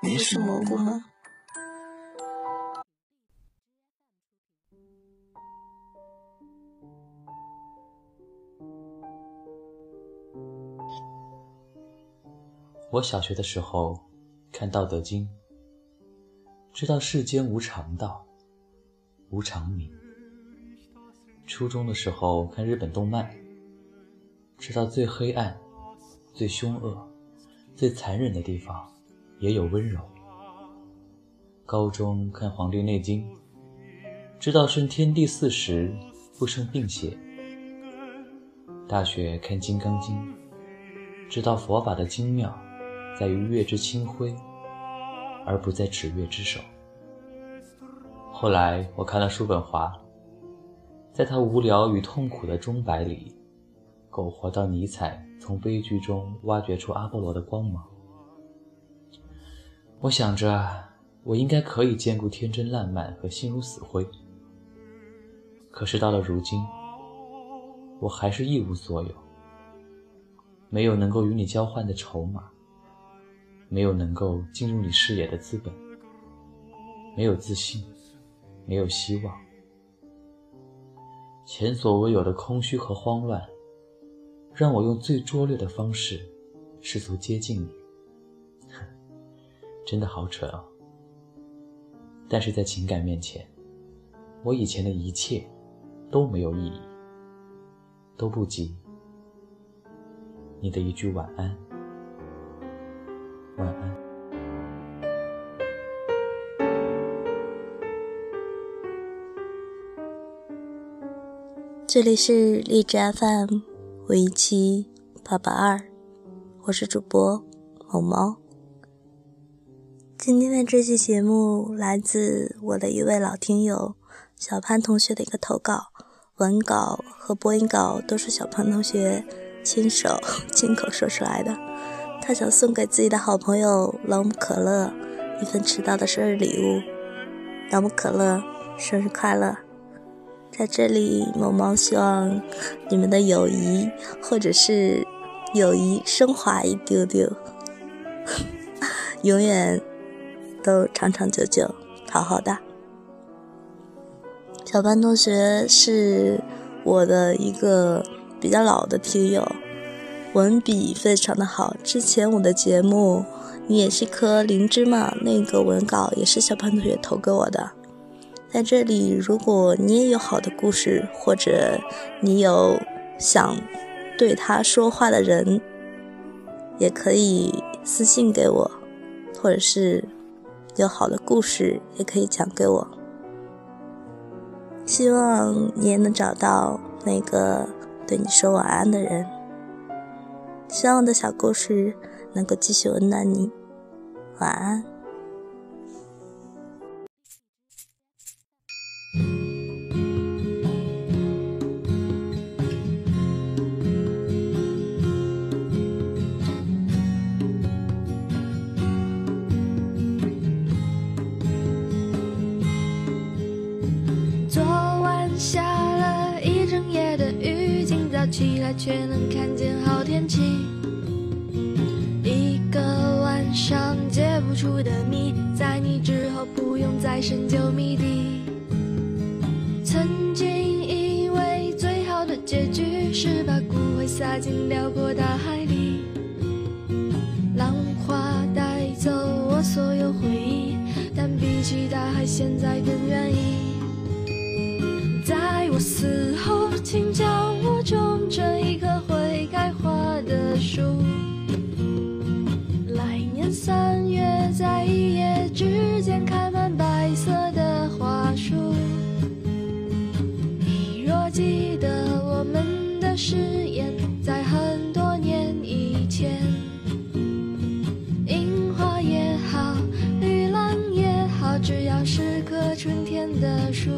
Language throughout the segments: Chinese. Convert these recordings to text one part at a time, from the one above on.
你是蘑菇吗？我小学的时候看《道德经》，知道世间无常道，无常名。初中的时候看日本动漫，知道最黑暗、最凶恶、最残忍的地方也有温柔。高中看《黄帝内经》，知道顺天地四时不生病邪。大学看《金刚经》，知道佛法的精妙。在于月之清辉，而不在指月之手。后来我看了叔本华，在他无聊与痛苦的钟摆里，苟活到尼采从悲剧中挖掘出阿波罗的光芒。我想着，我应该可以兼顾天真烂漫和心如死灰。可是到了如今，我还是一无所有，没有能够与你交换的筹码。没有能够进入你视野的资本，没有自信，没有希望，前所未有的空虚和慌乱，让我用最拙劣的方式试图接近你。真的好蠢啊！但是在情感面前，我以前的一切都没有意义，都不及你的一句晚安。晚安。这里是荔枝 FM 五一七八八二，我是主播某猫。今天的这期节目来自我的一位老听友小潘同学的一个投稿，文稿和播音稿都是小潘同学亲手亲口说出来的。他想送给自己的好朋友老姆可乐一份迟到的生日礼物。老姆可乐，生日快乐！在这里，某猫希望你们的友谊，或者是友谊升华一丢丢，永远都长长久久，好好的。小班同学是我的一个比较老的听友。文笔非常的好，之前我的节目你也是颗灵芝嘛，那个文稿也是小潘同学投给我的。在这里，如果你也有好的故事，或者你有想对他说话的人，也可以私信给我，或者是有好的故事也可以讲给我。希望你也能找到那个对你说晚安的人。希望我的小故事能够继续温暖你，晚安。却能看见好天气，一个晚上解不出的谜，在你之后不用再深究谜底。曾经以为最好的结局是把骨灰撒进辽阔大海里，浪花带走我所有回忆，但比起大海，现在更愿意。在我死后，请将记得我们的誓言在很多年以前。樱花也好绿浪也好只要是棵春天的树。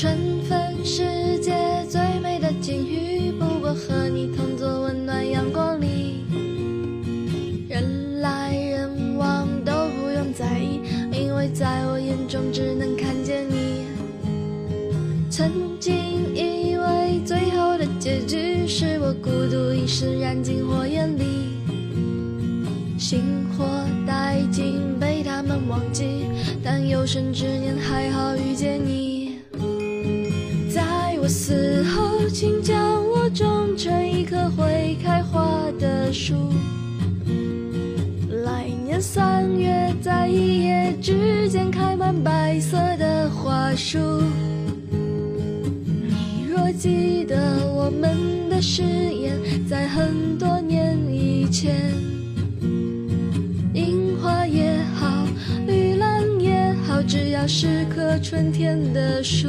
春分世界最美的境遇，不过和你同坐温暖阳光里。人来人往都不用在意，因为在我眼中只能看见你。曾经以为最后的结局是我孤独一生燃尽火焰里，星火殆尽被他们忘记，但有生之年还好遇见你。死后，请将我种成一棵会开花的树。来年三月，在一夜之间开满白色的花束。你若记得我们的誓言，在很多年以前，樱花也好，绿兰也好，只要是棵春天的树。